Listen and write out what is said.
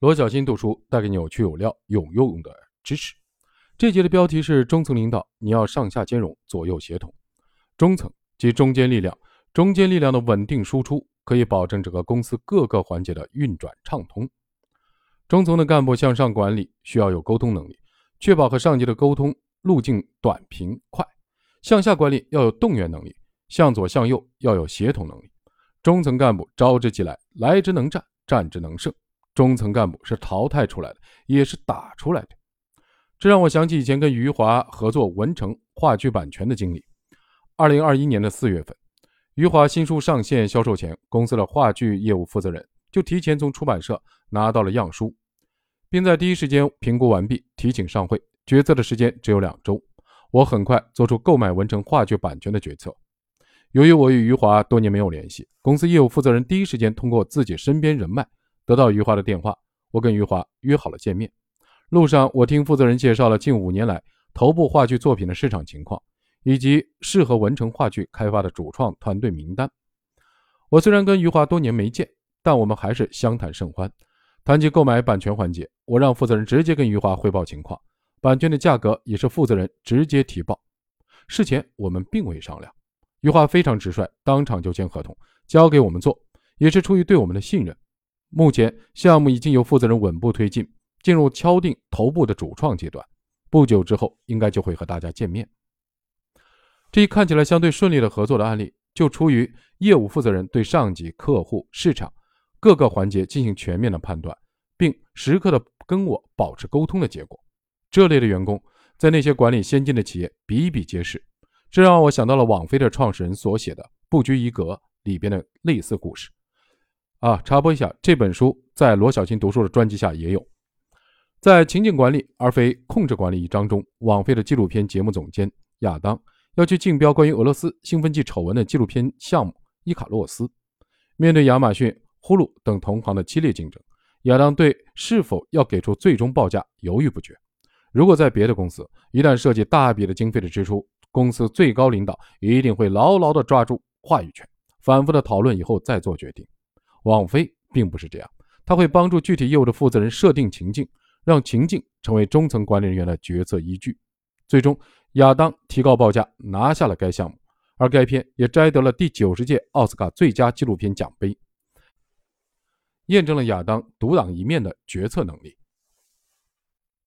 罗小新读书带给你有趣有料、有用的知识。这节的标题是中层领导，你要上下兼容，左右协同。中层即中间力量，中间力量的稳定输出可以保证整个公司各个环节的运转畅通。中层的干部向上管理需要有沟通能力，确保和上级的沟通路径短平快；向下管理要有动员能力，向左向右要有协同能力。中层干部招之即来，来之能战，战之能胜。中层干部是淘汰出来的，也是打出来的。这让我想起以前跟余华合作文成话剧版权的经历。二零二一年的四月份，余华新书上线销售前，公司的话剧业务负责人就提前从出版社拿到了样书。并在第一时间评估完毕，提请上会。决策的时间只有两周，我很快做出购买文成话剧版权的决策。由于我与余华多年没有联系，公司业务负责人第一时间通过自己身边人脉得到余华的电话，我跟余华约好了见面。路上，我听负责人介绍了近五年来头部话剧作品的市场情况，以及适合文成话剧开发的主创团队名单。我虽然跟余华多年没见，但我们还是相谈甚欢。谈及购买版权环节，我让负责人直接跟余华汇报情况，版权的价格也是负责人直接提报。事前我们并未商量，余华非常直率，当场就签合同，交给我们做，也是出于对我们的信任。目前项目已经由负责人稳步推进，进入敲定头部的主创阶段，不久之后应该就会和大家见面。这一看起来相对顺利的合作的案例，就出于业务负责人对上级、客户、市场。各个环节进行全面的判断，并时刻的跟我保持沟通的结果。这类的员工在那些管理先进的企业比比皆是，这让我想到了网飞的创始人所写的《不拘一格》里边的类似故事。啊，插播一下，这本书在罗小新读书的专辑下也有。在情景管理而非控制管理一章中，网飞的纪录片节目总监亚当要去竞标关于俄罗斯兴奋剂丑闻的纪录片项目《伊卡洛斯》，面对亚马逊。呼噜等同行的激烈竞争，亚当对是否要给出最终报价犹豫不决。如果在别的公司，一旦涉及大笔的经费的支出，公司最高领导一定会牢牢地抓住话语权，反复的讨论以后再做决定。网飞并不是这样，他会帮助具体业务的负责人设定情境，让情境成为中层管理人员的决策依据。最终，亚当提高报价，拿下了该项目，而该片也摘得了第九十届奥斯卡最佳纪录片奖杯。验证了亚当独当一面的决策能力。